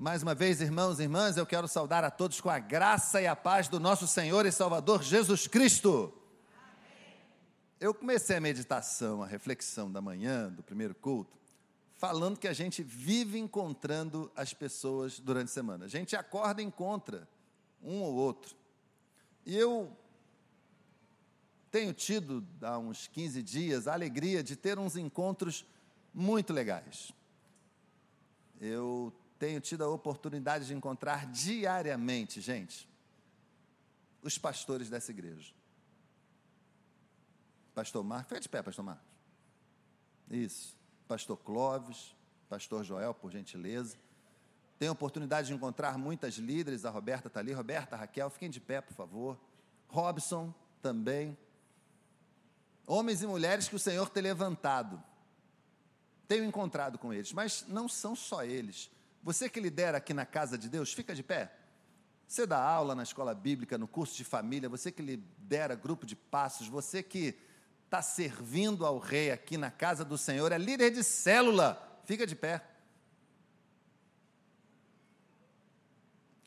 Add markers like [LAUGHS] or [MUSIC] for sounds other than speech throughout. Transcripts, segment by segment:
Mais uma vez, irmãos e irmãs, eu quero saudar a todos com a graça e a paz do nosso Senhor e Salvador Jesus Cristo. Eu comecei a meditação, a reflexão da manhã, do primeiro culto, falando que a gente vive encontrando as pessoas durante a semana. A gente acorda e encontra um ou outro. E eu tenho tido, há uns 15 dias, a alegria de ter uns encontros muito legais. Eu tenho tido a oportunidade de encontrar diariamente, gente, os pastores dessa igreja. Pastor Marcos, fica de pé, pastor Marcos. Isso. Pastor Clóvis, pastor Joel, por gentileza. Tenho a oportunidade de encontrar muitas líderes, a Roberta está ali, Roberta, Raquel, fiquem de pé, por favor. Robson também. Homens e mulheres que o Senhor tem levantado. Tenho encontrado com eles, mas não são só eles. Você que lidera aqui na casa de Deus, fica de pé. Você dá aula na escola bíblica, no curso de família, você que lidera grupo de passos, você que está servindo ao rei aqui na casa do Senhor, é líder de célula, fica de pé.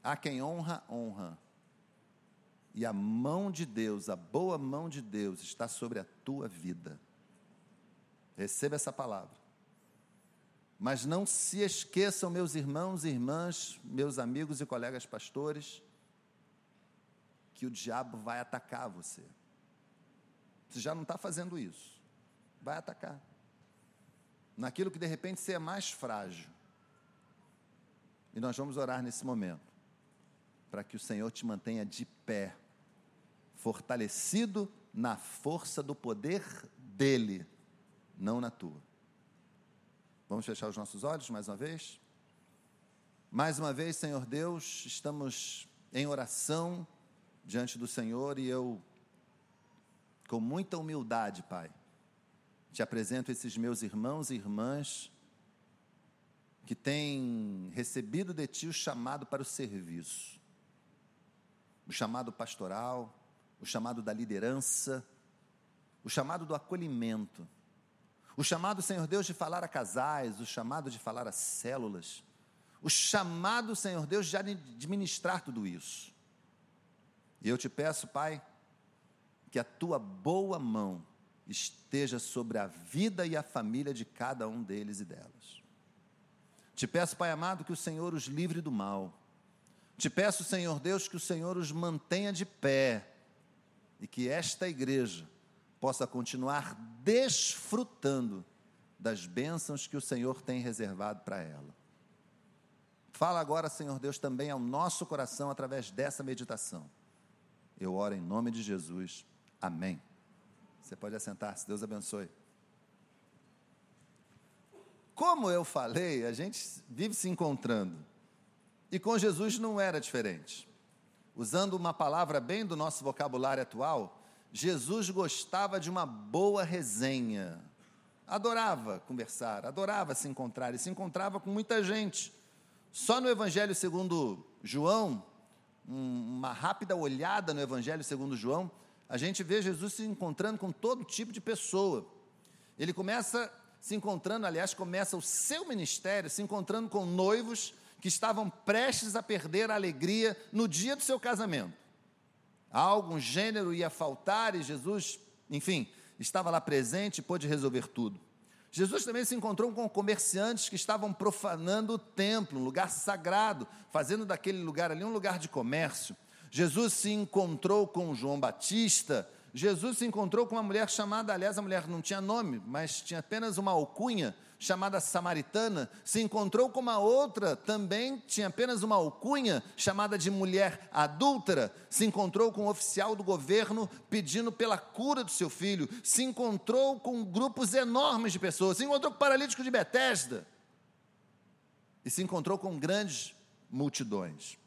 Há quem honra, honra. E a mão de Deus, a boa mão de Deus está sobre a tua vida. Receba essa palavra. Mas não se esqueçam, meus irmãos e irmãs, meus amigos e colegas pastores, que o diabo vai atacar você. Você já não está fazendo isso. Vai atacar. Naquilo que de repente você é mais frágil. E nós vamos orar nesse momento, para que o Senhor te mantenha de pé, fortalecido na força do poder dEle, não na tua. Vamos fechar os nossos olhos mais uma vez? Mais uma vez, Senhor Deus, estamos em oração diante do Senhor e eu, com muita humildade, Pai, te apresento esses meus irmãos e irmãs que têm recebido de Ti o chamado para o serviço, o chamado pastoral, o chamado da liderança, o chamado do acolhimento o chamado, Senhor Deus, de falar a casais, o chamado de falar a células, o chamado, Senhor Deus, de administrar tudo isso. E eu te peço, Pai, que a tua boa mão esteja sobre a vida e a família de cada um deles e delas. Te peço, Pai amado, que o Senhor os livre do mal. Te peço, Senhor Deus, que o Senhor os mantenha de pé e que esta igreja possa continuar desfrutando das bênçãos que o Senhor tem reservado para ela. Fala agora, Senhor Deus, também ao nosso coração através dessa meditação. Eu oro em nome de Jesus. Amém. Você pode assentar-se, Deus abençoe. Como eu falei, a gente vive se encontrando. E com Jesus não era diferente. Usando uma palavra bem do nosso vocabulário atual, Jesus gostava de uma boa resenha. Adorava conversar, adorava se encontrar e se encontrava com muita gente. Só no Evangelho segundo João, uma rápida olhada no Evangelho segundo João, a gente vê Jesus se encontrando com todo tipo de pessoa. Ele começa se encontrando, aliás, começa o seu ministério se encontrando com noivos que estavam prestes a perder a alegria no dia do seu casamento algo, um gênero ia faltar e Jesus, enfim, estava lá presente e pôde resolver tudo. Jesus também se encontrou com comerciantes que estavam profanando o templo, um lugar sagrado, fazendo daquele lugar ali um lugar de comércio. Jesus se encontrou com João Batista, Jesus se encontrou com uma mulher chamada, aliás, a mulher não tinha nome, mas tinha apenas uma alcunha, chamada Samaritana, se encontrou com uma outra, também tinha apenas uma alcunha, chamada de mulher adúltera, se encontrou com um oficial do governo pedindo pela cura do seu filho, se encontrou com grupos enormes de pessoas, se encontrou com o paralítico de Betesda, e se encontrou com grandes multidões.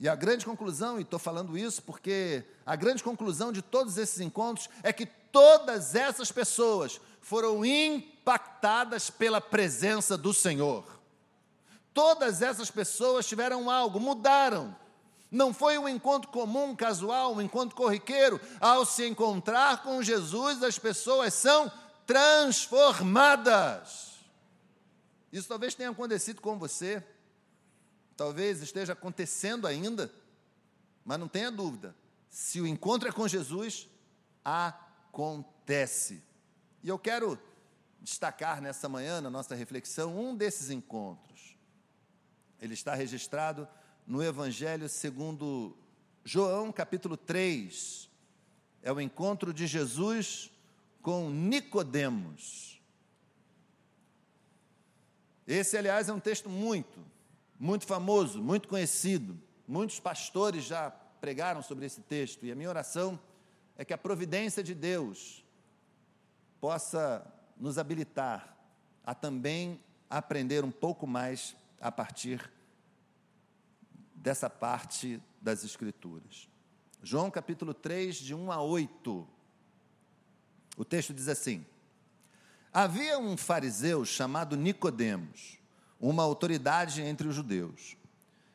E a grande conclusão, e estou falando isso porque a grande conclusão de todos esses encontros é que todas essas pessoas foram impactadas pela presença do Senhor. Todas essas pessoas tiveram algo, mudaram. Não foi um encontro comum, casual, um encontro corriqueiro. Ao se encontrar com Jesus, as pessoas são transformadas. Isso talvez tenha acontecido com você. talvez esteja acontecendo ainda, mas não tenha dúvida, se o encontro é com Jesus, acontece. E eu quero destacar nessa manhã, na nossa reflexão, um desses encontros. Ele está registrado no Evangelho segundo João, capítulo 3. É o encontro de Jesus com Nicodemos. Esse, aliás, é um texto muito, muito famoso, muito conhecido. Muitos pastores já pregaram sobre esse texto, e a minha oração é que a providência de Deus possa nos habilitar a também aprender um pouco mais a partir dessa parte das Escrituras. João capítulo 3, de 1 a 8. O texto diz assim: Havia um fariseu chamado Nicodemos, uma autoridade entre os judeus.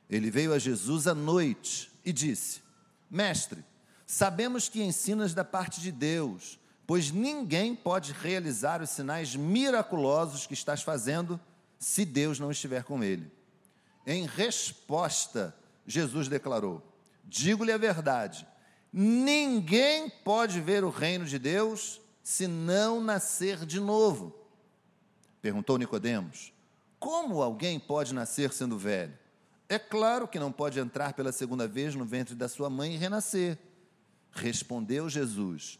Ele veio a Jesus à noite e disse: Mestre, sabemos que ensinas da parte de Deus, pois ninguém pode realizar os sinais miraculosos que estás fazendo se Deus não estiver com ele. Em resposta, Jesus declarou: Digo-lhe a verdade, ninguém pode ver o reino de Deus se não nascer de novo. Perguntou Nicodemos: Como alguém pode nascer sendo velho? É claro que não pode entrar pela segunda vez no ventre da sua mãe e renascer. Respondeu Jesus: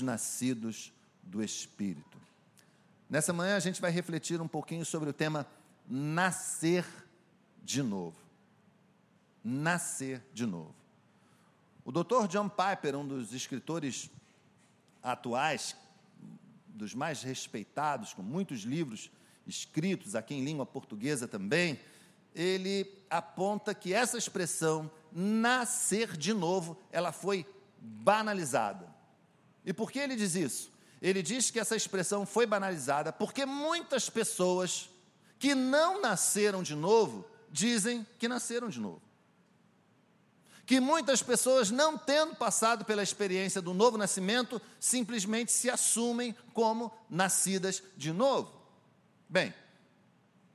nascidos do Espírito. Nessa manhã a gente vai refletir um pouquinho sobre o tema nascer de novo. Nascer de novo. O Dr. John Piper, um dos escritores atuais, dos mais respeitados, com muitos livros escritos aqui em língua portuguesa também, ele aponta que essa expressão nascer de novo, ela foi banalizada. E por que ele diz isso? Ele diz que essa expressão foi banalizada porque muitas pessoas que não nasceram de novo dizem que nasceram de novo. Que muitas pessoas, não tendo passado pela experiência do novo nascimento, simplesmente se assumem como nascidas de novo. Bem,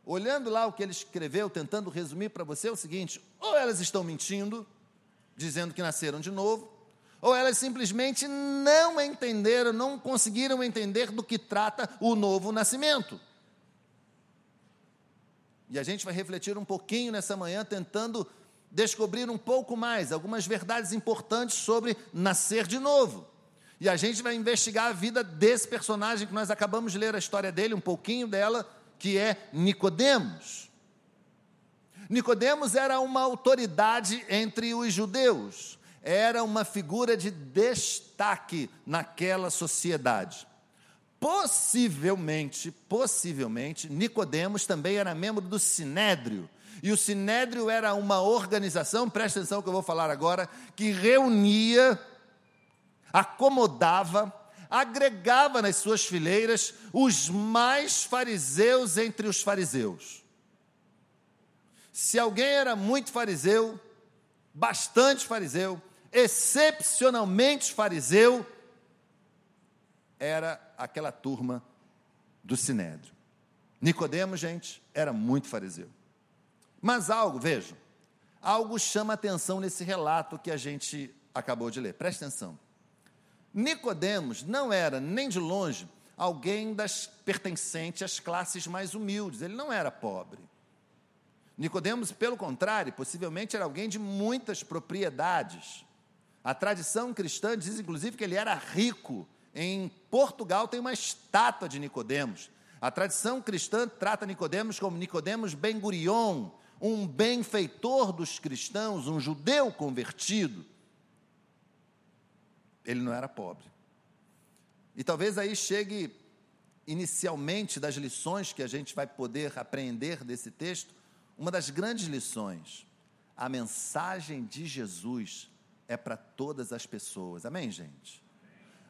olhando lá o que ele escreveu, tentando resumir para você, é o seguinte: ou elas estão mentindo, dizendo que nasceram de novo, ou elas simplesmente não entenderam, não conseguiram entender do que trata o novo nascimento. E a gente vai refletir um pouquinho nessa manhã, tentando descobrir um pouco mais, algumas verdades importantes sobre nascer de novo. E a gente vai investigar a vida desse personagem que nós acabamos de ler a história dele, um pouquinho dela, que é Nicodemos. Nicodemos era uma autoridade entre os judeus era uma figura de destaque naquela sociedade. Possivelmente, possivelmente, Nicodemos também era membro do Sinédrio. E o Sinédrio era uma organização, presta atenção que eu vou falar agora, que reunia, acomodava, agregava nas suas fileiras os mais fariseus entre os fariseus. Se alguém era muito fariseu, bastante fariseu, excepcionalmente fariseu, era aquela turma do Sinédrio. Nicodemos, gente, era muito fariseu. Mas algo, vejam, algo chama atenção nesse relato que a gente acabou de ler. Preste atenção. Nicodemos não era nem de longe alguém das pertencente às classes mais humildes. Ele não era pobre. Nicodemos, pelo contrário, possivelmente era alguém de muitas propriedades. A tradição cristã diz, inclusive, que ele era rico. Em Portugal tem uma estátua de Nicodemos. A tradição cristã trata Nicodemos como Nicodemos Ben Gurion, um benfeitor dos cristãos, um judeu convertido. Ele não era pobre. E talvez aí chegue inicialmente das lições que a gente vai poder aprender desse texto, uma das grandes lições, a mensagem de Jesus é para todas as pessoas. Amém, gente?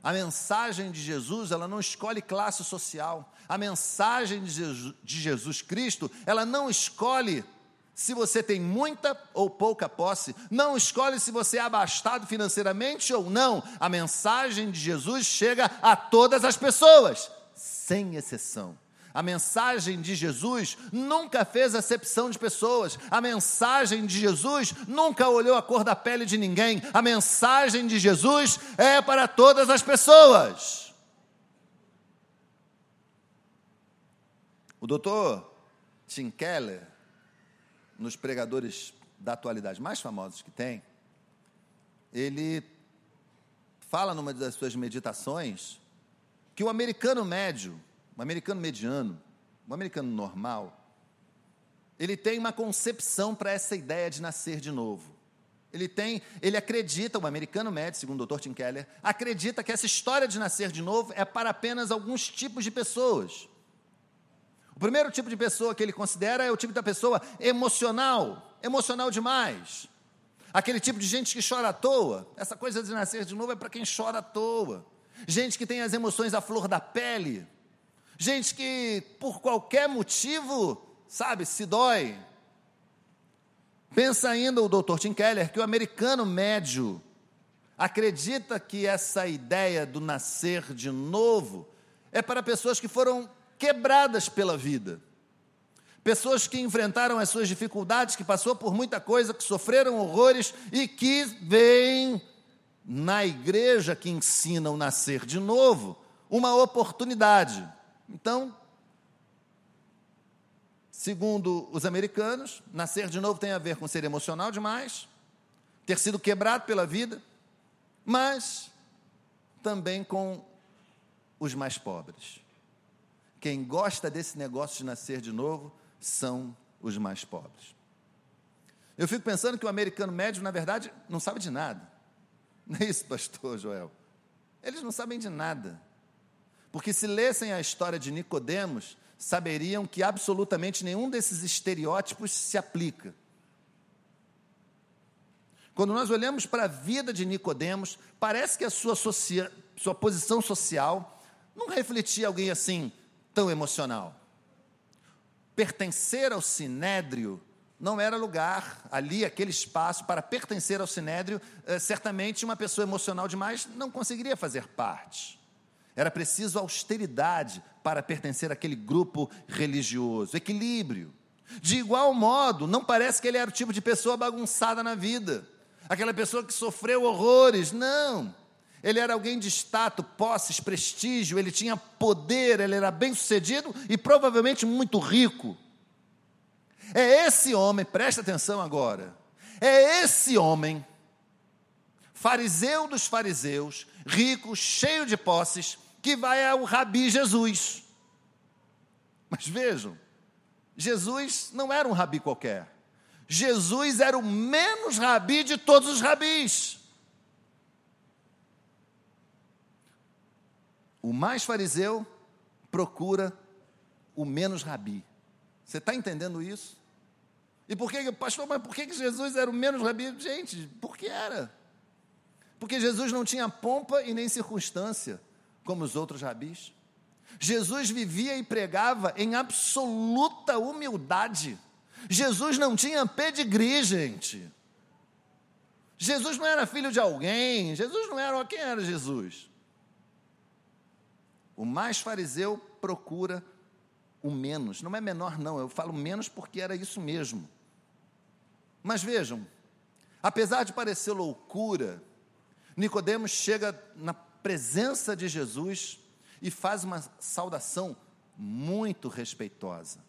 A mensagem de Jesus, ela não escolhe classe social. A mensagem de Jesus, de Jesus Cristo, ela não escolhe se você tem muita ou pouca posse, não escolhe se você é abastado financeiramente ou não. A mensagem de Jesus chega a todas as pessoas, sem exceção. A mensagem de Jesus nunca fez acepção de pessoas. A mensagem de Jesus nunca olhou a cor da pele de ninguém. A mensagem de Jesus é para todas as pessoas. O doutor Tim Keller, nos pregadores da atualidade mais famosos que tem, ele fala numa das suas meditações que o americano médio um americano mediano, um americano normal, ele tem uma concepção para essa ideia de nascer de novo. Ele tem, ele acredita, o americano médio, segundo o Dr. Tim Keller, acredita que essa história de nascer de novo é para apenas alguns tipos de pessoas. O primeiro tipo de pessoa que ele considera é o tipo da pessoa emocional, emocional demais. Aquele tipo de gente que chora à toa. Essa coisa de nascer de novo é para quem chora à toa. Gente que tem as emoções à flor da pele gente que por qualquer motivo, sabe, se dói. Pensa ainda o Dr. Tim Keller que o americano médio acredita que essa ideia do nascer de novo é para pessoas que foram quebradas pela vida. Pessoas que enfrentaram as suas dificuldades, que passou por muita coisa, que sofreram horrores e que veem na igreja que ensina o nascer de novo uma oportunidade. Então, segundo os americanos, nascer de novo tem a ver com ser emocional demais, ter sido quebrado pela vida, mas também com os mais pobres. Quem gosta desse negócio de nascer de novo são os mais pobres. Eu fico pensando que o americano médio, na verdade, não sabe de nada. Não é isso, pastor Joel? Eles não sabem de nada. Porque se lessem a história de Nicodemos, saberiam que absolutamente nenhum desses estereótipos se aplica. Quando nós olhamos para a vida de Nicodemos, parece que a sua, socia, sua posição social não refletia alguém assim tão emocional. Pertencer ao sinédrio não era lugar ali, aquele espaço para pertencer ao sinédrio, eh, certamente uma pessoa emocional demais não conseguiria fazer parte. Era preciso austeridade para pertencer àquele grupo religioso, equilíbrio. De igual modo, não parece que ele era o tipo de pessoa bagunçada na vida, aquela pessoa que sofreu horrores, não. Ele era alguém de status, posses, prestígio, ele tinha poder, ele era bem-sucedido e provavelmente muito rico. É esse homem, presta atenção agora, é esse homem, fariseu dos fariseus, rico, cheio de posses, que vai ao Rabi Jesus. Mas vejam, Jesus não era um rabi qualquer. Jesus era o menos rabi de todos os rabis. O mais fariseu procura o menos rabi. Você está entendendo isso? E por que, pastor, mas por que Jesus era o menos rabi? Gente, porque era. Porque Jesus não tinha pompa e nem circunstância como os outros rabis. Jesus vivia e pregava em absoluta humildade. Jesus não tinha pedigree, gente. Jesus não era filho de alguém. Jesus não era. Quem era Jesus? O mais fariseu procura o menos. Não é menor, não. Eu falo menos porque era isso mesmo. Mas vejam, apesar de parecer loucura, Nicodemos chega na presença de Jesus e faz uma saudação muito respeitosa.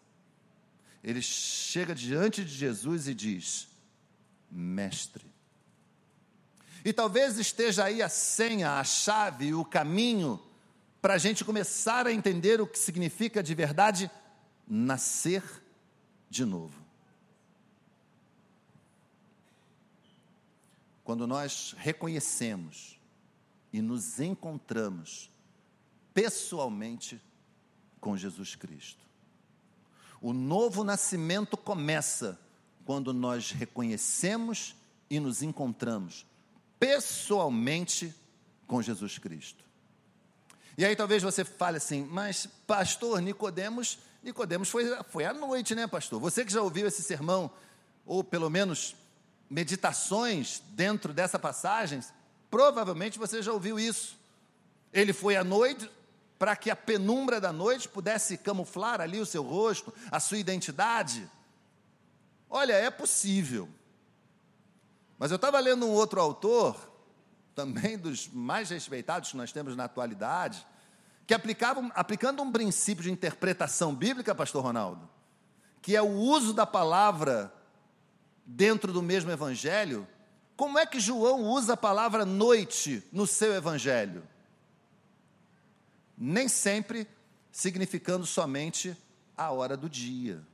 Ele chega diante de Jesus e diz: Mestre. E talvez esteja aí a senha, a chave, o caminho para a gente começar a entender o que significa de verdade nascer de novo. Quando nós reconhecemos e nos encontramos pessoalmente com Jesus Cristo. O novo nascimento começa quando nós reconhecemos e nos encontramos pessoalmente com Jesus Cristo. E aí talvez você fale assim, mas pastor Nicodemos, Nicodemos foi, foi à noite, né, pastor? Você que já ouviu esse sermão, ou pelo menos meditações dentro dessa passagem, provavelmente você já ouviu isso. Ele foi à noite para que a penumbra da noite pudesse camuflar ali o seu rosto, a sua identidade. Olha, é possível. Mas eu estava lendo um outro autor, também dos mais respeitados que nós temos na atualidade, que aplicava, aplicando um princípio de interpretação bíblica, pastor Ronaldo, que é o uso da palavra dentro do mesmo evangelho, como é que João usa a palavra noite no seu evangelho? Nem sempre significando somente a hora do dia.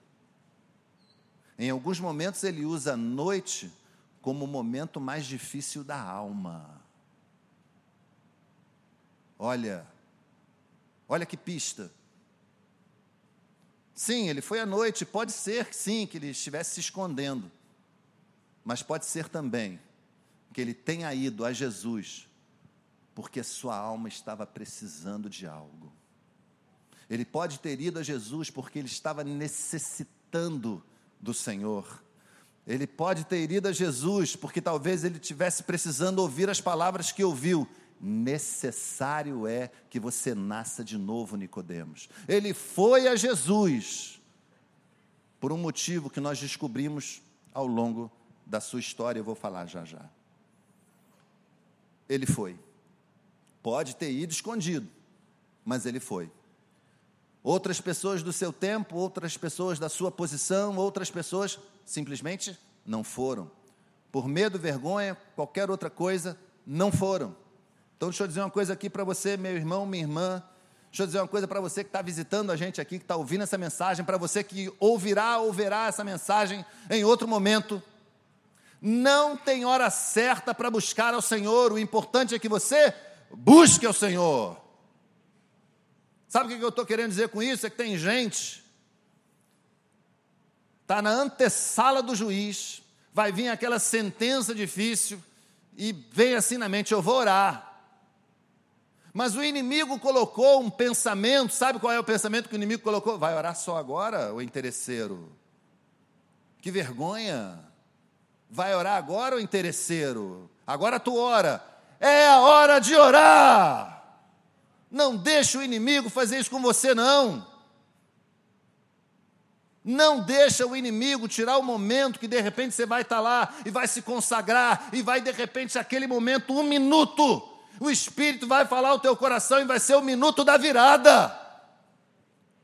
Em alguns momentos ele usa a noite como o momento mais difícil da alma. Olha, olha que pista. Sim, ele foi à noite, pode ser sim que ele estivesse se escondendo, mas pode ser também que ele tenha ido a Jesus porque sua alma estava precisando de algo. Ele pode ter ido a Jesus porque ele estava necessitando do Senhor. Ele pode ter ido a Jesus porque talvez ele tivesse precisando ouvir as palavras que ouviu necessário é que você nasça de novo, Nicodemos. Ele foi a Jesus por um motivo que nós descobrimos ao longo da sua história, eu vou falar já já. Ele foi. Pode ter ido escondido, mas ele foi. Outras pessoas do seu tempo, outras pessoas da sua posição, outras pessoas simplesmente não foram. Por medo, vergonha, qualquer outra coisa, não foram. Então, deixa eu dizer uma coisa aqui para você, meu irmão, minha irmã. Deixa eu dizer uma coisa para você que está visitando a gente aqui, que está ouvindo essa mensagem, para você que ouvirá, ouvirá essa mensagem em outro momento. Não tem hora certa para buscar ao Senhor, o importante é que você busque ao Senhor. Sabe o que eu estou querendo dizer com isso? É que tem gente, está na antessala do juiz, vai vir aquela sentença difícil, e vem assim na mente: eu vou orar. Mas o inimigo colocou um pensamento, sabe qual é o pensamento que o inimigo colocou? Vai orar só agora, o interesseiro? Que vergonha! Vai orar agora, o interesseiro? Agora tu ora. É a hora de orar! Não deixe o inimigo fazer isso com você, não. Não deixa o inimigo tirar o momento que de repente você vai estar lá e vai se consagrar e vai de repente aquele momento, um minuto, o Espírito vai falar o teu coração e vai ser o minuto da virada.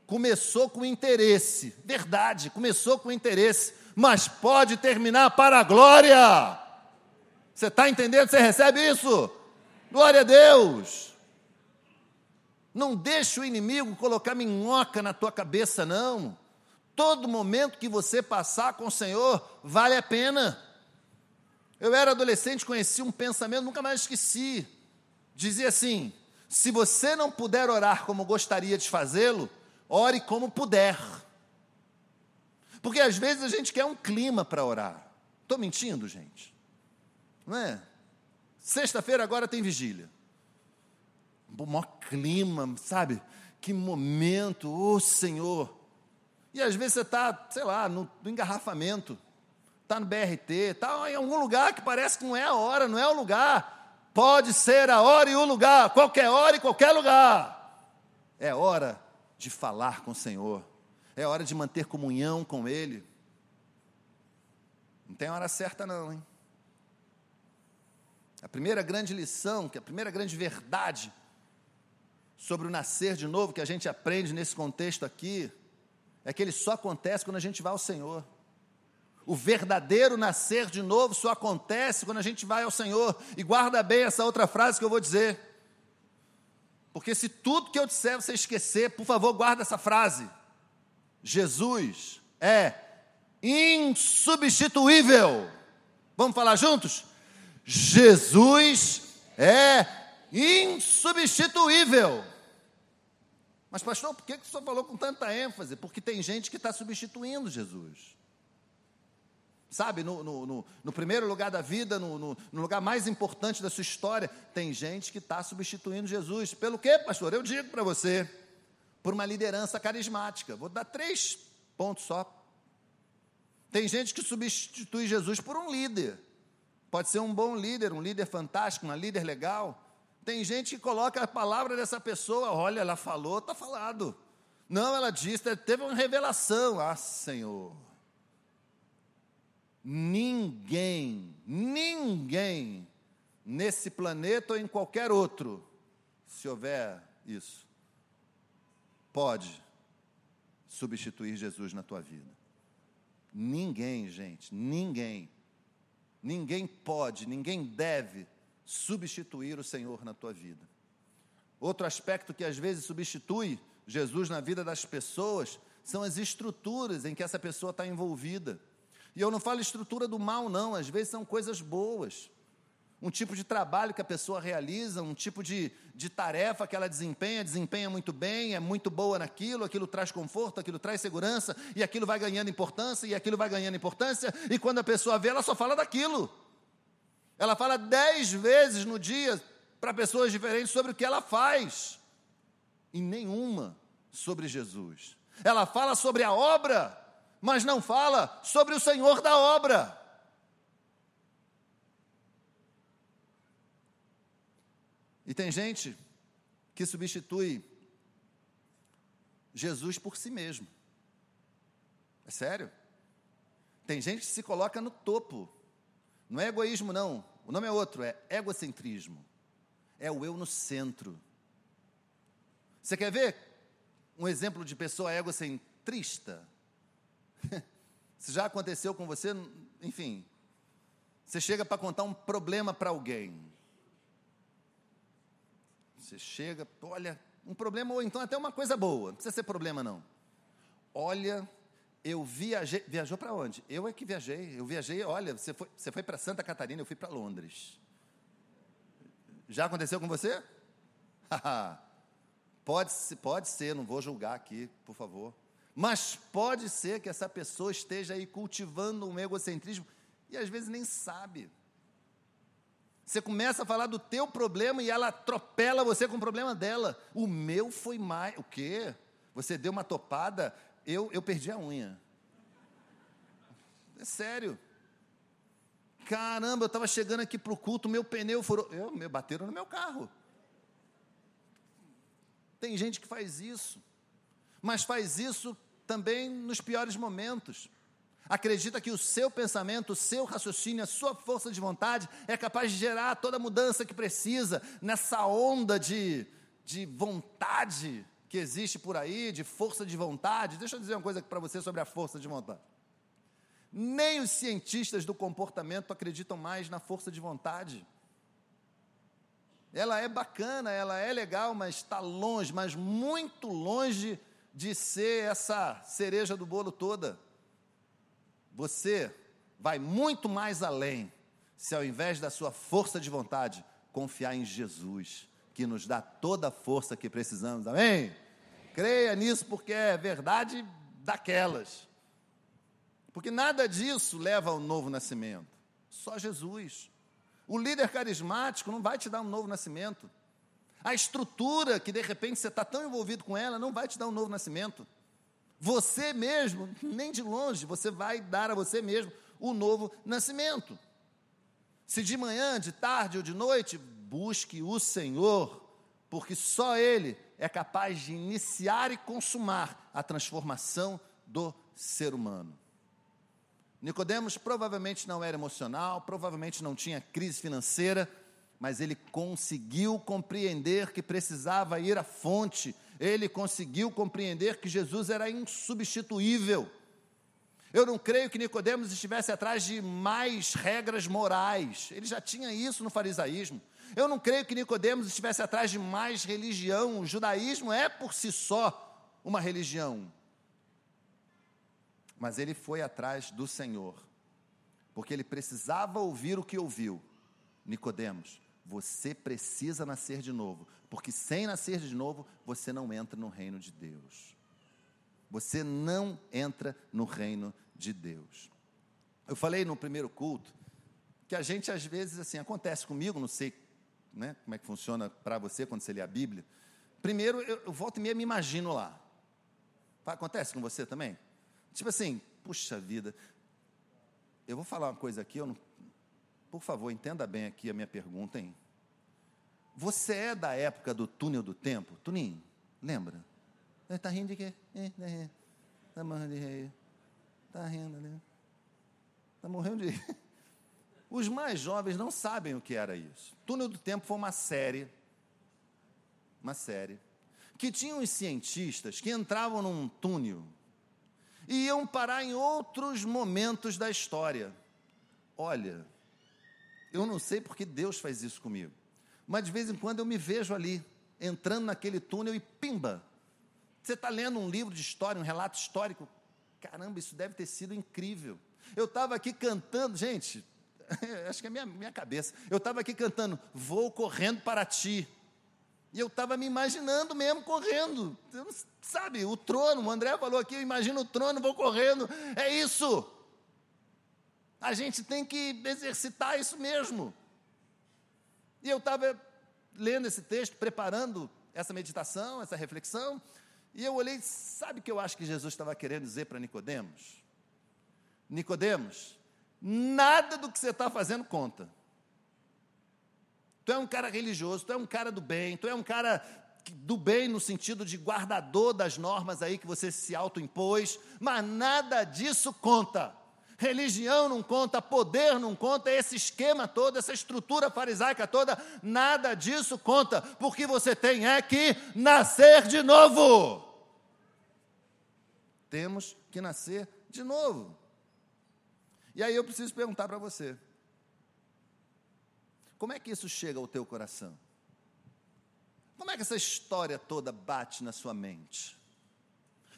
Começou com interesse, verdade, começou com interesse, mas pode terminar para a glória. Você está entendendo? Você recebe isso? Glória a Deus. Não deixe o inimigo colocar minhoca na tua cabeça, não. Todo momento que você passar com o Senhor vale a pena. Eu era adolescente, conheci um pensamento, nunca mais esqueci dizia assim: se você não puder orar como gostaria de fazê-lo, ore como puder. Porque às vezes a gente quer um clima para orar. Estou mentindo, gente? Não é? Sexta-feira agora tem vigília. O maior clima, sabe? Que momento, ô oh, Senhor. E às vezes você está, sei lá, no, no engarrafamento, está no BRT, está em algum lugar que parece que não é a hora, não é o lugar. Pode ser a hora e o lugar, qualquer hora e qualquer lugar. É hora de falar com o Senhor. É hora de manter comunhão com Ele. Não tem hora certa, não, hein? A primeira grande lição, que a primeira grande verdade sobre o nascer de novo que a gente aprende nesse contexto aqui, é que ele só acontece quando a gente vai ao Senhor. O verdadeiro nascer de novo só acontece quando a gente vai ao Senhor. E guarda bem essa outra frase que eu vou dizer. Porque se tudo que eu disser você esquecer, por favor, guarda essa frase. Jesus é insubstituível. Vamos falar juntos? Jesus é insubstituível. Mas, pastor, por que, que o senhor falou com tanta ênfase? Porque tem gente que está substituindo Jesus. Sabe, no, no, no, no, primeiro lugar da vida, no, no, lugar mais importante da sua história, tem gente que está substituindo Jesus. Pelo quê, pastor? Eu digo para você, por uma liderança carismática. Vou dar três pontos só. Tem gente que substitui Jesus por um líder. Pode ser um bom líder, um líder fantástico, uma líder legal. Tem gente que coloca a palavra dessa pessoa, olha, ela falou, está falado. Não, ela disse, teve uma revelação. Ah, Senhor. Ninguém, ninguém nesse planeta ou em qualquer outro, se houver isso, pode substituir Jesus na tua vida. Ninguém, gente, ninguém. Ninguém pode, ninguém deve substituir o Senhor na tua vida. Outro aspecto que às vezes substitui Jesus na vida das pessoas são as estruturas em que essa pessoa está envolvida. E eu não falo estrutura do mal, não, às vezes são coisas boas. Um tipo de trabalho que a pessoa realiza, um tipo de, de tarefa que ela desempenha, desempenha muito bem, é muito boa naquilo, aquilo traz conforto, aquilo traz segurança, e aquilo vai ganhando importância, e aquilo vai ganhando importância, e quando a pessoa vê, ela só fala daquilo. Ela fala dez vezes no dia para pessoas diferentes sobre o que ela faz, e nenhuma sobre Jesus. Ela fala sobre a obra, mas não fala sobre o Senhor da obra. E tem gente que substitui Jesus por si mesmo. É sério? Tem gente que se coloca no topo. Não é egoísmo, não. O nome é outro, é egocentrismo. É o eu no centro. Você quer ver um exemplo de pessoa egocentrista? [LAUGHS] Se já aconteceu com você, enfim, você chega para contar um problema para alguém. Você chega, olha, um problema, ou então até uma coisa boa, não precisa ser problema não. Olha, eu viajei, viajou para onde? Eu é que viajei, eu viajei, olha, você foi, você foi para Santa Catarina, eu fui para Londres. Já aconteceu com você? pode, pode ser, não vou julgar aqui, por favor. Mas pode ser que essa pessoa esteja aí cultivando um egocentrismo e às vezes nem sabe. Você começa a falar do teu problema e ela atropela você com o problema dela. O meu foi mais. O quê? Você deu uma topada, eu, eu perdi a unha. É sério. Caramba, eu estava chegando aqui para o culto, meu pneu furou. Eu, me bateram no meu carro. Tem gente que faz isso mas faz isso também nos piores momentos. Acredita que o seu pensamento, o seu raciocínio, a sua força de vontade é capaz de gerar toda a mudança que precisa nessa onda de, de vontade que existe por aí, de força de vontade. Deixa eu dizer uma coisa para você sobre a força de vontade. Nem os cientistas do comportamento acreditam mais na força de vontade. Ela é bacana, ela é legal, mas está longe, mas muito longe de ser essa cereja do bolo toda. Você vai muito mais além se ao invés da sua força de vontade, confiar em Jesus, que nos dá toda a força que precisamos. Amém? Creia nisso porque é verdade daquelas. Porque nada disso leva ao novo nascimento. Só Jesus. O líder carismático não vai te dar um novo nascimento. A estrutura que de repente você está tão envolvido com ela não vai te dar um novo nascimento. Você mesmo, nem de longe, você vai dar a você mesmo o novo nascimento. Se de manhã, de tarde ou de noite, busque o Senhor, porque só Ele é capaz de iniciar e consumar a transformação do ser humano. Nicodemos provavelmente não era emocional, provavelmente não tinha crise financeira, mas ele conseguiu compreender que precisava ir à fonte, ele conseguiu compreender que Jesus era insubstituível. Eu não creio que Nicodemos estivesse atrás de mais regras morais. Ele já tinha isso no farisaísmo. Eu não creio que Nicodemos estivesse atrás de mais religião. O judaísmo é por si só uma religião. Mas ele foi atrás do Senhor, porque ele precisava ouvir o que ouviu. Nicodemos, Você precisa nascer de novo, porque sem nascer de novo, você não entra no reino de Deus. Você não entra no reino de Deus. Eu falei no primeiro culto que a gente às vezes assim acontece comigo, não sei, né, como é que funciona para você quando você lê a Bíblia. Primeiro, eu, eu volto e meia me imagino lá. Acontece com você também? Tipo assim, puxa vida. Eu vou falar uma coisa aqui, eu não, por favor, entenda bem aqui a minha pergunta, hein? Você é da época do túnel do tempo? Tuninho, lembra? Está rindo de quê? Está morrendo de rir. Está rindo, né? Está morrendo de rir. [LAUGHS] Os mais jovens não sabem o que era isso. Túnel do Tempo foi uma série, uma série, que tinha os cientistas que entravam num túnel e iam parar em outros momentos da história. Olha, eu não sei porque Deus faz isso comigo, mas de vez em quando eu me vejo ali, entrando naquele túnel e pimba. Você está lendo um livro de história, um relato histórico. Caramba, isso deve ter sido incrível. Eu estava aqui cantando, gente, [LAUGHS] acho que é minha, minha cabeça. Eu estava aqui cantando, vou correndo para ti. E eu estava me imaginando mesmo correndo. Sabe, o trono, o André falou aqui, eu imagino o trono, vou correndo. É isso. A gente tem que exercitar isso mesmo. E eu estava lendo esse texto, preparando essa meditação, essa reflexão, e eu olhei, sabe o que eu acho que Jesus estava querendo dizer para Nicodemos? Nicodemos, nada do que você está fazendo conta. Tu é um cara religioso, tu é um cara do bem, tu é um cara do bem no sentido de guardador das normas aí que você se autoimpôs, mas nada disso conta. Religião não conta, poder não conta, esse esquema todo, essa estrutura farisaica toda, nada disso conta, porque você tem é que nascer de novo. Temos que nascer de novo. E aí eu preciso perguntar para você: como é que isso chega ao teu coração? Como é que essa história toda bate na sua mente?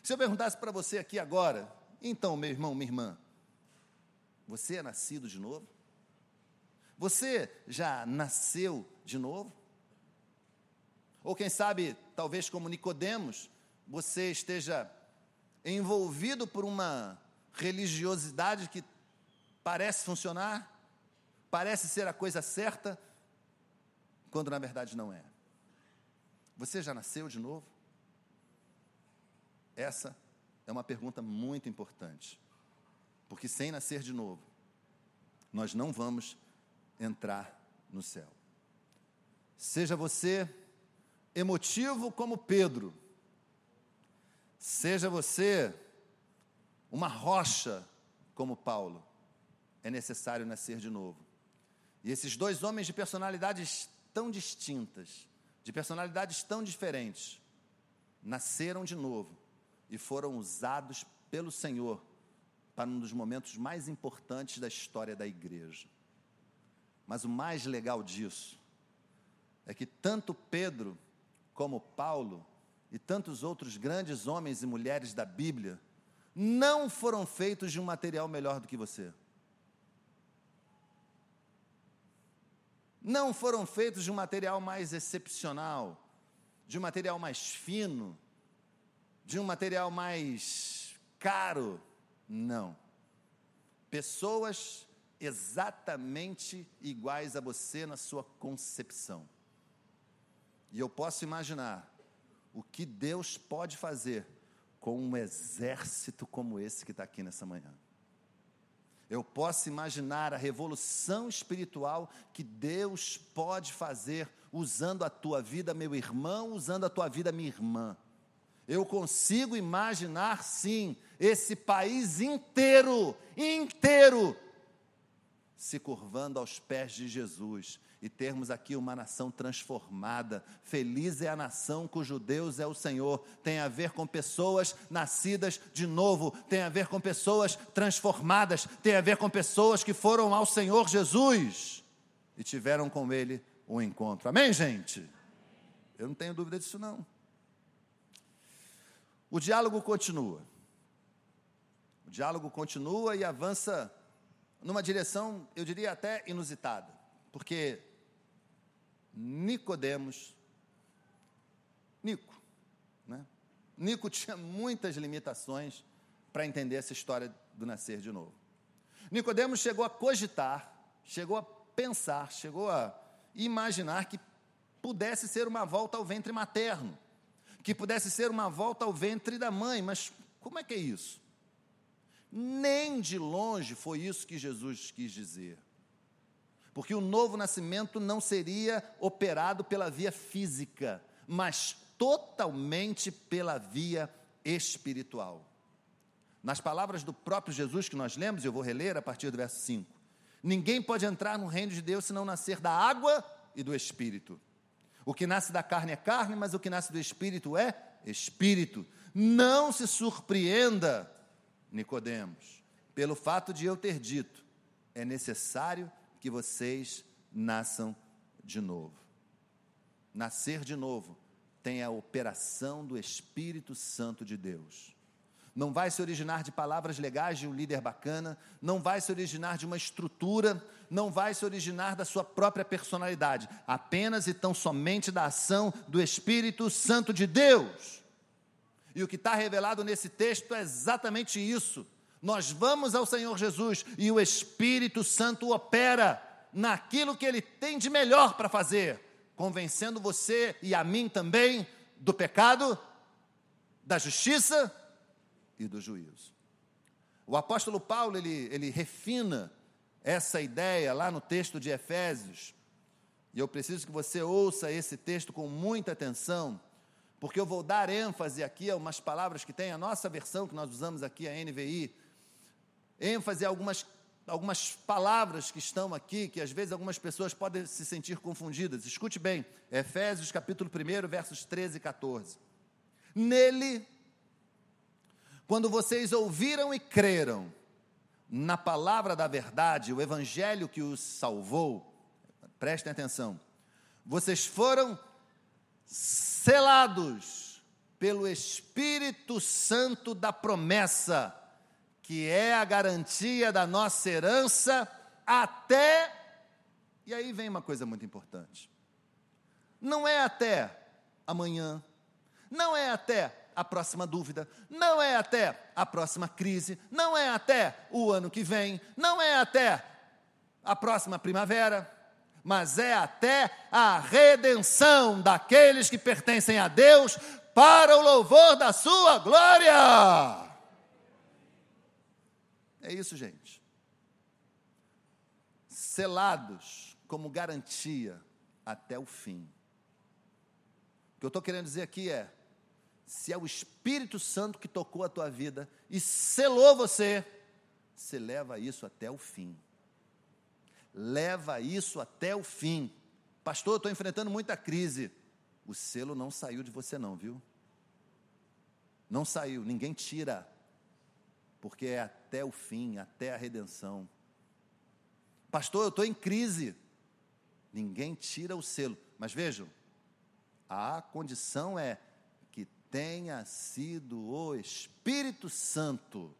Se eu perguntasse para você aqui agora, então, meu irmão, minha irmã, você é nascido de novo? Você já nasceu de novo? Ou quem sabe, talvez como Nicodemos, você esteja envolvido por uma religiosidade que parece funcionar, parece ser a coisa certa, quando na verdade não é. Você já nasceu de novo? Essa é uma pergunta muito importante, porque sem nascer de novo, nós não vamos entrar no céu. Seja você emotivo como Pedro, seja você uma rocha como Paulo, é necessário nascer de novo. E esses dois homens de personalidades tão distintas, de personalidades tão diferentes, nasceram de novo e foram usados pelo Senhor para um dos momentos mais importantes da história da igreja. Mas o mais legal disso é que tanto Pedro como Paulo e tantos outros grandes homens e mulheres da Bíblia não foram feitos de um material melhor do que você. não foram feitos de um material mais excepcional, de um material mais fino, de um material mais caro. Não. Pessoas exatamente iguais a você na sua concepção. E eu posso imaginar o que Deus pode fazer com um exército como esse que está aqui nessa manhã. Eu posso imaginar a revolução espiritual que Deus pode fazer usando a tua vida, meu irmão, usando a tua vida, minha irmã. Eu consigo imaginar, sim, esse país inteiro, inteiro, se curvando aos pés de Jesus e termos aqui uma nação transformada. Feliz é a nação cujo Deus é o Senhor. Tem a ver com pessoas nascidas de novo, tem a ver com pessoas transformadas, tem a ver com pessoas que foram ao Senhor Jesus e tiveram com Ele um encontro. Amém, gente? Eu não tenho dúvida disso, não. O diálogo continua. Diálogo continua e avança numa direção, eu diria até inusitada, porque Nicodemos, Nico, né? Nico [LAUGHS] tinha muitas limitações para entender essa história do nascer de novo. Nicodemos chegou a cogitar, chegou a pensar, chegou a imaginar que pudesse ser uma volta ao ventre materno, que pudesse ser uma volta ao ventre da mãe, mas como é que é isso? Nem de longe foi isso que Jesus quis dizer. Porque o novo nascimento não seria operado pela via física, mas totalmente pela via espiritual. Nas palavras do próprio Jesus que nós lemos, eu vou reler a partir do verso 5. Ninguém pode entrar no reino de Deus se não nascer da água e do espírito. O que nasce da carne é carne, mas o que nasce do espírito é espírito. Não se surpreenda Nicodemos, pelo fato de eu ter dito, é necessário que vocês nasçam de novo. Nascer de novo tem a operação do Espírito Santo de Deus. Não vai se originar de palavras legais de um líder bacana, não vai se originar de uma estrutura, não vai se originar da sua própria personalidade, apenas e tão somente da ação do Espírito Santo de Deus. E o que está revelado nesse texto é exatamente isso. Nós vamos ao Senhor Jesus e o Espírito Santo opera naquilo que ele tem de melhor para fazer, convencendo você e a mim também do pecado, da justiça e do juízo. O apóstolo Paulo, ele, ele refina essa ideia lá no texto de Efésios, e eu preciso que você ouça esse texto com muita atenção, porque eu vou dar ênfase aqui a umas palavras que tem a nossa versão, que nós usamos aqui, a NVI, ênfase a algumas, algumas palavras que estão aqui, que às vezes algumas pessoas podem se sentir confundidas. Escute bem, Efésios capítulo 1, versos 13 e 14. Nele, quando vocês ouviram e creram na palavra da verdade, o evangelho que os salvou, prestem atenção, vocês foram selados pelo Espírito Santo da promessa, que é a garantia da nossa herança até. E aí vem uma coisa muito importante. Não é até amanhã, não é até a próxima dúvida, não é até a próxima crise, não é até o ano que vem, não é até a próxima primavera, mas é até a redenção daqueles que pertencem a Deus para o louvor da sua glória. É isso, gente. Selados como garantia até o fim. O que eu estou querendo dizer aqui é: se é o Espírito Santo que tocou a tua vida e selou você, você leva isso até o fim leva isso até o fim. Pastor, estou enfrentando muita crise. O selo não saiu de você, não, viu? Não saiu, ninguém tira, porque é até o fim, até a redenção. Pastor, eu estou em crise. Ninguém tira o selo. Mas vejam, a condição é que tenha sido o Espírito Santo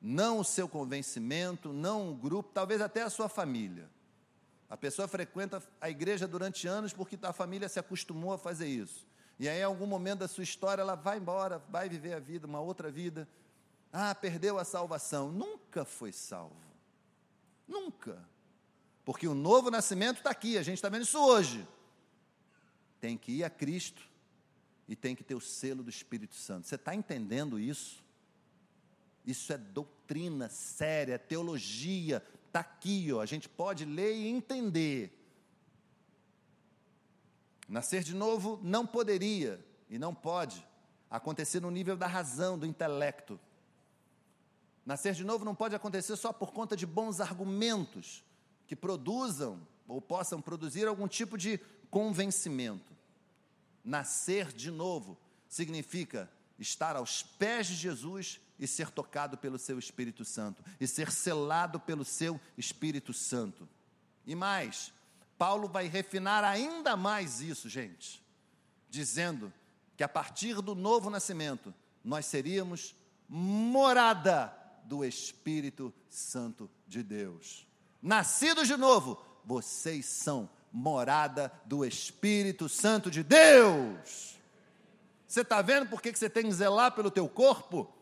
não o seu convencimento, não o grupo, talvez até a sua família. A pessoa frequenta a igreja durante anos porque a família se acostumou a fazer isso. E aí, em algum momento da sua história, ela vai embora, vai viver a vida, uma outra vida. Ah, perdeu a salvação. Nunca foi salvo. Nunca. Porque o novo nascimento está aqui, a gente está vendo isso hoje. Tem que ir a Cristo e tem que ter o selo do Espírito Santo. Você está entendendo isso? Isso é doutrina séria, é teologia. Está aqui, ó, a gente pode ler e entender. Nascer de novo não poderia e não pode acontecer no nível da razão, do intelecto. Nascer de novo não pode acontecer só por conta de bons argumentos que produzam ou possam produzir algum tipo de convencimento. Nascer de novo significa estar aos pés de Jesus e ser tocado pelo seu Espírito Santo, e ser selado pelo seu Espírito Santo. E mais, Paulo vai refinar ainda mais isso, gente, dizendo que a partir do novo nascimento, nós seríamos morada do Espírito Santo de Deus. Nascidos de novo, vocês são morada do Espírito Santo de Deus. Você está vendo por que você tem que zelar pelo teu corpo?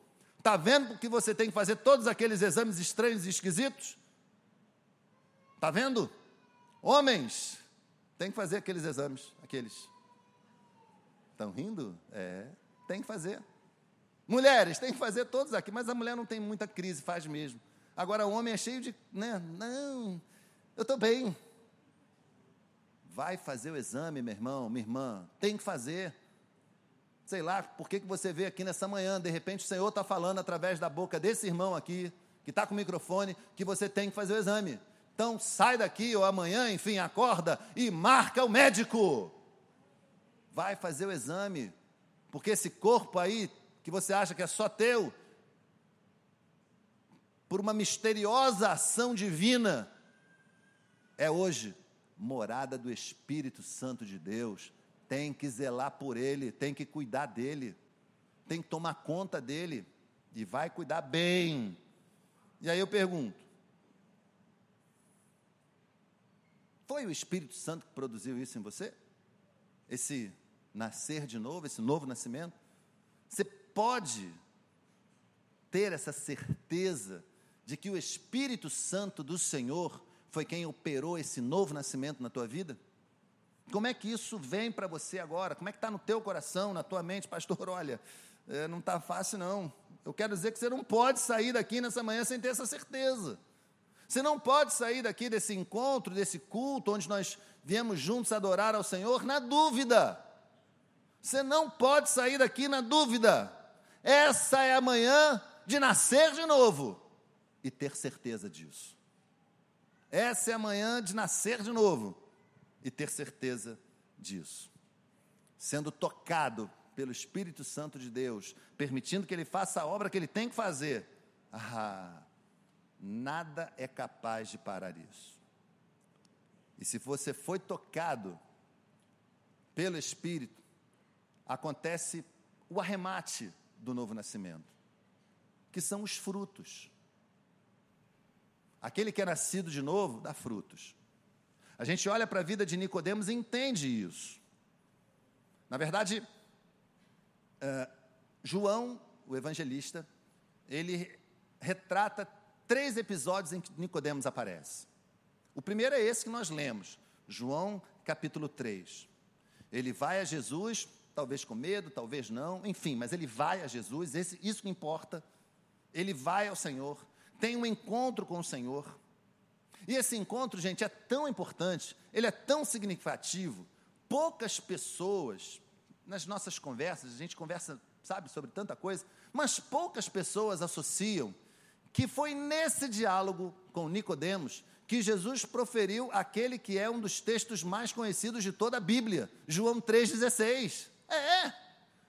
Está vendo que você tem que fazer todos aqueles exames estranhos e esquisitos? Está vendo? Homens, tem que fazer aqueles exames, aqueles. Estão rindo? É, tem que fazer. Mulheres, tem que fazer todos aqui, mas a mulher não tem muita crise, faz mesmo. Agora o homem é cheio de, né? Não, eu estou bem. Vai fazer o exame, meu irmão, minha irmã, tem que fazer. Sei lá, por que, você veio aqui nessa manhã, de repente o Senhor está falando através da boca desse irmão aqui, que está com o microfone, que você tem que fazer o exame. Então sai daqui ou amanhã, enfim, acorda e marca o médico. Vai fazer o exame, porque esse corpo aí que você acha que é só teu, por uma misteriosa ação divina, é hoje morada do Espírito Santo de Deus. Tem que zelar por ele, tem que cuidar dele, tem que tomar conta dele e vai cuidar bem. E aí eu pergunto: foi o Espírito Santo que produziu isso em você? Esse nascer de novo, esse novo nascimento? Você pode ter essa certeza de que o Espírito Santo do Senhor foi quem operou esse novo nascimento na tua vida? Como é que isso vem para você agora? Como é que está no teu coração, na tua mente, pastor? [LAUGHS] Olha, é, não está fácil não. Eu quero dizer que você não pode sair daqui nessa manhã sem ter essa certeza. Você não pode sair daqui desse encontro, desse culto, onde nós viemos juntos adorar ao Senhor, na dúvida. Você não pode sair daqui na dúvida. Essa é a manhã de nascer de novo e ter certeza disso. Essa é a manhã de nascer de novo e ter certeza disso. Sendo tocado pelo Espírito Santo de Deus, permitindo que ele faça a obra que ele tem que fazer. Ah, nada é capaz de parar isso. E se você foi tocado pelo Espírito, acontece o arremate do novo nascimento, que são os frutos. Aquele que é nascido de novo dá frutos. A gente olha para a vida de Nicodemos e entende isso. Na verdade, uh, João, o evangelista, ele retrata três episódios em que Nicodemos aparece. O primeiro é esse que nós lemos, João capítulo 3. Ele vai a Jesus talvez com medo, talvez não, enfim, mas ele vai a Jesus, esse, isso que importa. Ele vai ao Senhor, tem um encontro com o Senhor. E esse encontro, gente, é tão importante, ele é tão significativo. Poucas pessoas, nas nossas conversas, a gente conversa, sabe, sobre tanta coisa, mas poucas pessoas associam que foi nesse diálogo com Nicodemos que Jesus proferiu aquele que é um dos textos mais conhecidos de toda a Bíblia, João 3,16. É,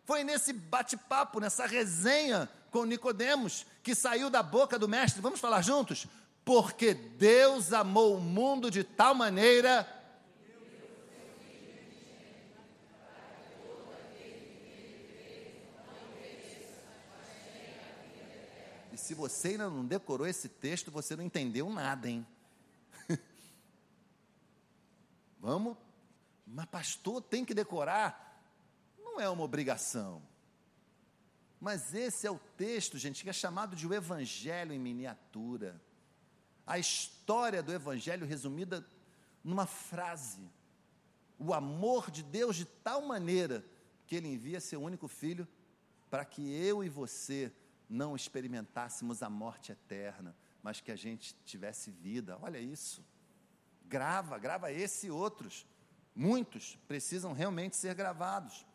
foi nesse bate-papo, nessa resenha com Nicodemos, que saiu da boca do mestre. Vamos falar juntos? Porque Deus amou o mundo de tal maneira E se você ainda não decorou esse texto, você não entendeu nada, hein? [LAUGHS] Vamos, mas pastor, tem que decorar não é uma obrigação. Mas esse é o texto, gente, que é chamado de o Evangelho em miniatura. A história do Evangelho resumida numa frase. O amor de Deus de tal maneira que Ele envia seu único filho para que eu e você não experimentássemos a morte eterna, mas que a gente tivesse vida. Olha isso. Grava, grava esse e outros. Muitos precisam realmente ser gravados.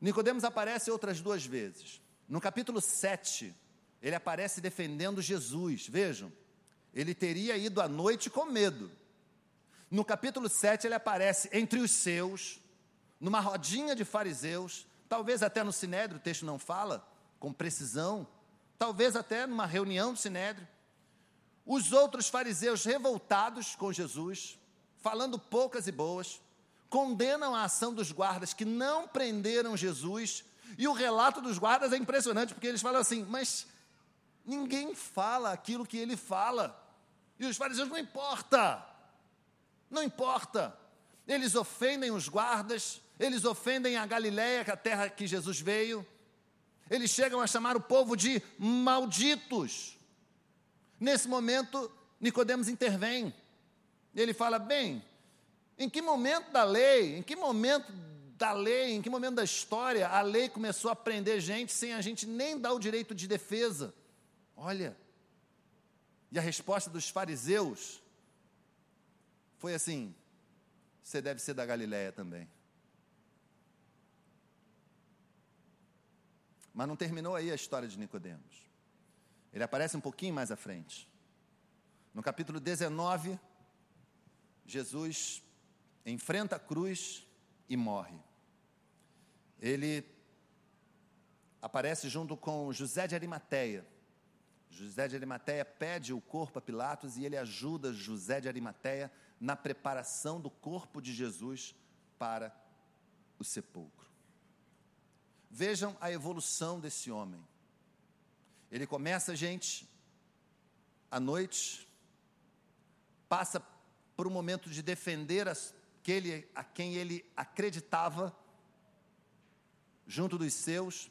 Nicodemos aparece outras duas vezes. No capítulo 7, ele aparece defendendo Jesus. Vejam, ele teria ido à noite com medo. No capítulo 7, ele aparece entre os seus, numa rodinha de fariseus, talvez até no sinédrio, o texto não fala com precisão, talvez até numa reunião do sinédrio. Os outros fariseus revoltados com Jesus, falando poucas e boas, condenam a ação dos guardas que não prenderam Jesus, e o relato dos guardas é impressionante, porque eles falam assim: mas ninguém fala aquilo que ele fala, e os fariseus não importa, Não importa. Eles ofendem os guardas, eles ofendem a Galiléia, que é a terra que Jesus veio. Eles chegam a chamar o povo de malditos. Nesse momento, Nicodemos intervém. Ele fala: "Bem, em que momento da lei, em que momento da lei, em que momento da história a lei começou a prender gente sem a gente nem dar o direito de defesa?" Olha. E a resposta dos fariseus foi assim: você deve ser da Galiléia também. Mas não terminou aí a história de Nicodemos. Ele aparece um pouquinho mais à frente. No capítulo 19, Jesus enfrenta a cruz e morre. Ele aparece junto com José de Arimateia. José de Arimateia pede o corpo a Pilatos e ele ajuda José de Arimateia na preparação do corpo de Jesus para o sepulcro. Vejam a evolução desse homem. Ele começa, gente, à noite, passa por um momento de defender aquele a quem ele acreditava, junto dos seus,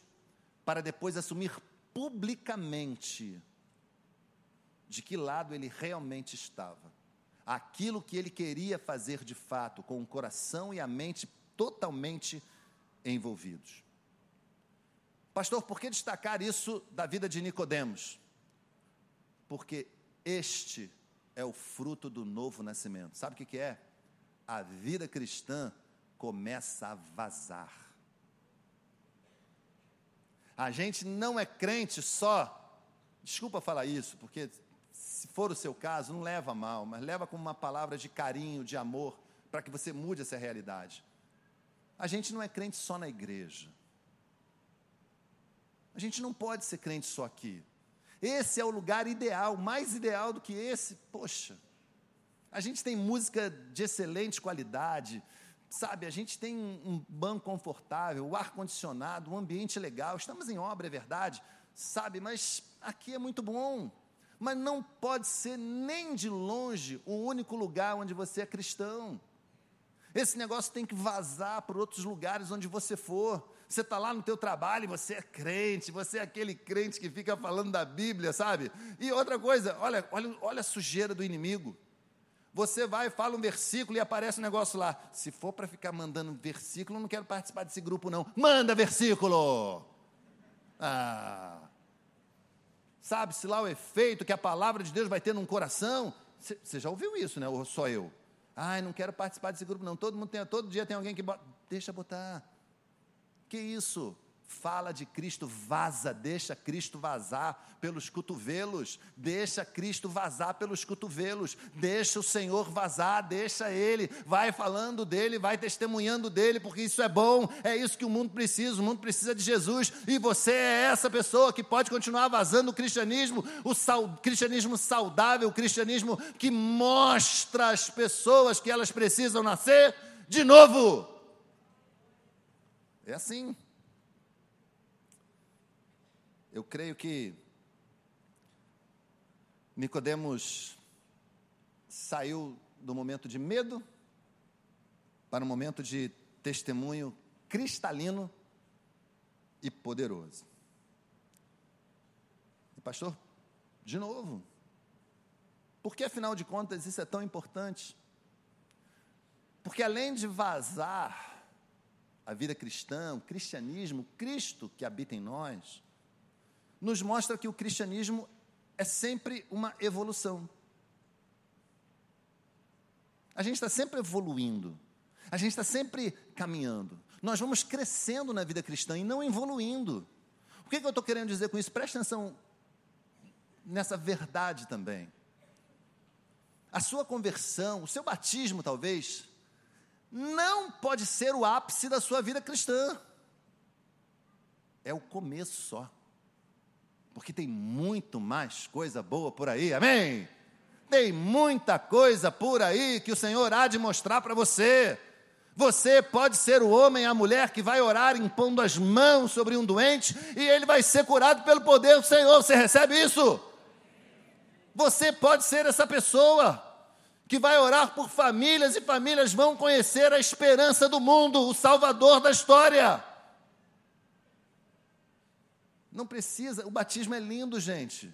para depois assumir publicamente de que lado ele realmente estava aquilo que ele queria fazer de fato, com o coração e a mente totalmente envolvidos. Pastor, por que destacar isso da vida de Nicodemos? Porque este é o fruto do novo nascimento. Sabe o que, é? A vida cristã começa a vazar. A gente não é crente só, desculpa falar isso, porque se for o seu caso, não leva mal, mas leva como uma palavra de carinho, de amor, para que você mude essa realidade. A gente não é crente só na igreja. A gente não pode ser crente só aqui. Esse é o lugar ideal, mais ideal do que esse, poxa. A gente tem música de excelente qualidade, sabe? A gente tem um banco confortável, o ar condicionado, um ambiente legal. Estamos em obra, é verdade, sabe? Mas aqui é muito bom mas não pode ser nem de longe o único lugar onde você é cristão. Esse negócio tem que vazar para outros lugares onde você for. Você está lá no teu trabalho você é crente, você é aquele crente que fica falando da Bíblia, sabe? E outra coisa, olha, olha, olha a sujeira do inimigo. Você vai fala um versículo e aparece um negócio lá. Se for para ficar mandando versículo, não quero participar desse grupo, não. Manda versículo! Ah, Sabe-se lá o efeito que a palavra de Deus vai ter num coração? Você já ouviu isso, né? Ou só eu? Ai, não quero participar desse grupo, não. Todo mundo tem, todo dia tem alguém que bota. Deixa botar. Que isso? Fala de Cristo, vaza, deixa Cristo vazar pelos cotovelos, deixa Cristo vazar pelos cotovelos, deixa o Senhor vazar, deixa Ele, vai falando dele, vai testemunhando dele, porque isso é bom, é isso que o mundo precisa, o mundo precisa de Jesus, e você é essa pessoa que pode continuar vazando o cristianismo, o sal, cristianismo saudável, o cristianismo que mostra às pessoas que elas precisam nascer de novo. É assim. Eu creio que Nicodemos saiu do momento de medo para um momento de testemunho cristalino e poderoso. E pastor, de novo, por que afinal de contas isso é tão importante? Porque além de vazar a vida cristã, o cristianismo, Cristo que habita em nós, nos mostra que o cristianismo é sempre uma evolução. A gente está sempre evoluindo, a gente está sempre caminhando. Nós vamos crescendo na vida cristã e não evoluindo. O que, que eu estou querendo dizer com isso? Preste atenção nessa verdade também. A sua conversão, o seu batismo, talvez, não pode ser o ápice da sua vida cristã. É o começo só porque tem muito mais coisa boa por aí, amém? Tem muita coisa por aí que o Senhor há de mostrar para você. Você pode ser o homem, a mulher que vai orar impondo as mãos sobre um doente e ele vai ser curado pelo poder do Senhor. Você recebe isso? Você pode ser essa pessoa que vai orar por famílias e famílias vão conhecer a esperança do mundo, o Salvador da história. Não precisa, o batismo é lindo, gente.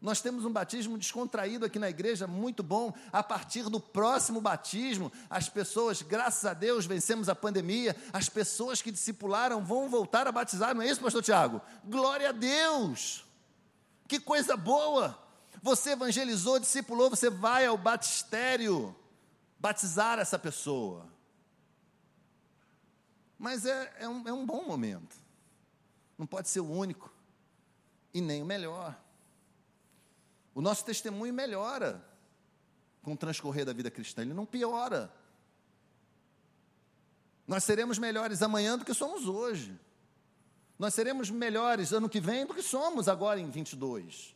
Nós temos um batismo descontraído aqui na igreja, muito bom. A partir do próximo batismo, as pessoas, graças a Deus, vencemos a pandemia, as pessoas que discipularam vão voltar a batizar, não é isso, pastor Tiago? Glória a Deus! Que coisa boa! Você evangelizou, discipulou, você vai ao batistério batizar essa pessoa. Mas é, é, um, é um bom momento. Não pode ser o único e nem o melhor. O nosso testemunho melhora com o transcorrer da vida cristã, ele não piora. Nós seremos melhores amanhã do que somos hoje. Nós seremos melhores ano que vem do que somos agora em 22.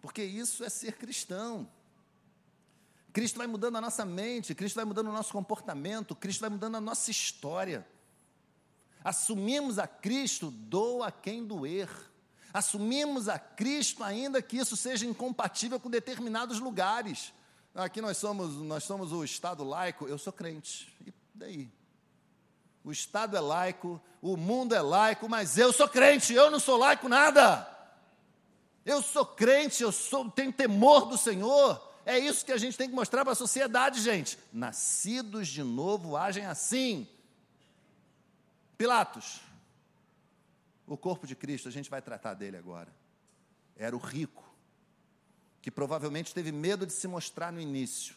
Porque isso é ser cristão. Cristo vai mudando a nossa mente, Cristo vai mudando o nosso comportamento, Cristo vai mudando a nossa história. Assumimos a Cristo, doa quem doer. Assumimos a Cristo, ainda que isso seja incompatível com determinados lugares. Aqui nós somos, nós somos o Estado laico, eu sou crente. E daí? O Estado é laico, o mundo é laico, mas eu sou crente, eu não sou laico nada. Eu sou crente, eu sou, tenho temor do Senhor. É isso que a gente tem que mostrar para a sociedade, gente. Nascidos de novo agem assim. Pilatos, o corpo de Cristo, a gente vai tratar dele agora. Era o rico, que provavelmente teve medo de se mostrar no início,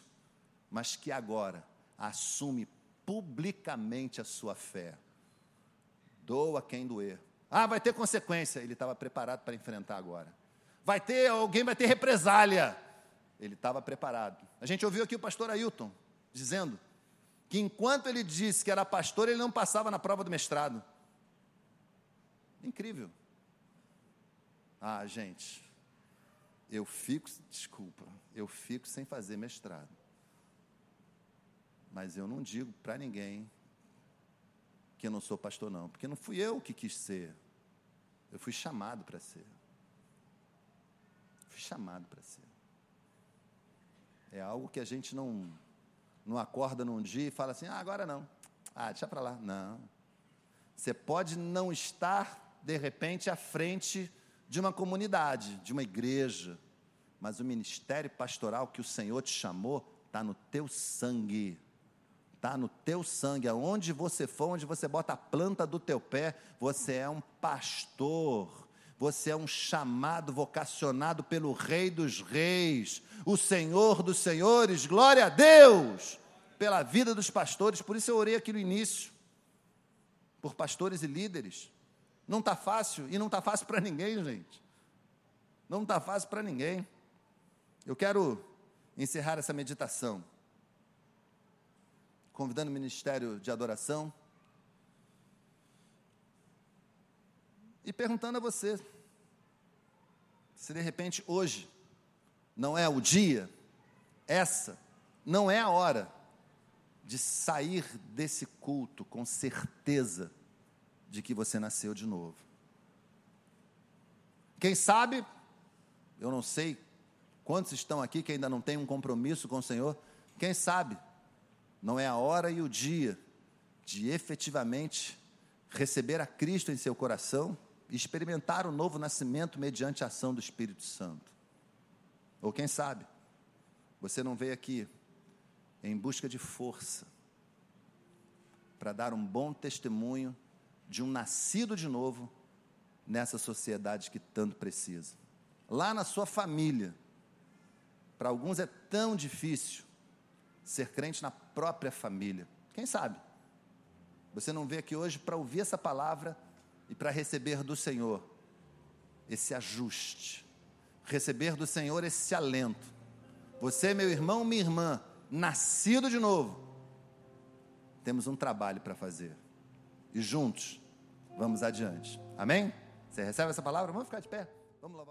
mas que agora assume publicamente a sua fé. Doa quem doer. Ah, vai ter consequência. Ele estava preparado para enfrentar agora. Vai ter, alguém vai ter represália. Ele estava preparado. A gente ouviu aqui o pastor Ailton dizendo que enquanto ele disse que era pastor, ele não passava na prova do mestrado. Incrível. Ah, gente, eu fico, desculpa, eu fico sem fazer mestrado. Mas eu não digo para ninguém que eu não sou pastor, não, porque não fui eu que quis ser. Eu fui chamado para ser. Fui chamado para ser. É algo que a gente não, não acorda num dia e fala assim: ah, agora não. Ah, deixa para lá. Não. Você pode não estar de repente, à frente de uma comunidade, de uma igreja. Mas o ministério pastoral que o Senhor te chamou está no teu sangue. Está no teu sangue. Aonde você for, onde você bota a planta do teu pé, você é um pastor. Você é um chamado, vocacionado pelo Rei dos Reis, o Senhor dos Senhores. Glória a Deus pela vida dos pastores. Por isso eu orei aqui no início, por pastores e líderes. Não está fácil e não está fácil para ninguém, gente. Não está fácil para ninguém. Eu quero encerrar essa meditação convidando o ministério de adoração e perguntando a você se de repente hoje não é o dia, essa não é a hora de sair desse culto com certeza de que você nasceu de novo. Quem sabe, eu não sei quantos estão aqui que ainda não têm um compromisso com o Senhor, quem sabe, não é a hora e o dia de efetivamente receber a Cristo em seu coração experimentar o novo nascimento mediante a ação do Espírito Santo. Ou quem sabe, você não veio aqui em busca de força para dar um bom testemunho de um nascido de novo nessa sociedade que tanto precisa. Lá na sua família, para alguns é tão difícil ser crente na própria família. Quem sabe? Você não veio aqui hoje para ouvir essa palavra e para receber do Senhor esse ajuste, receber do Senhor esse alento. Você, meu irmão, minha irmã, nascido de novo, temos um trabalho para fazer. E juntos vamos adiante. Amém? Você recebe essa palavra? Vamos ficar de pé. Vamos louvar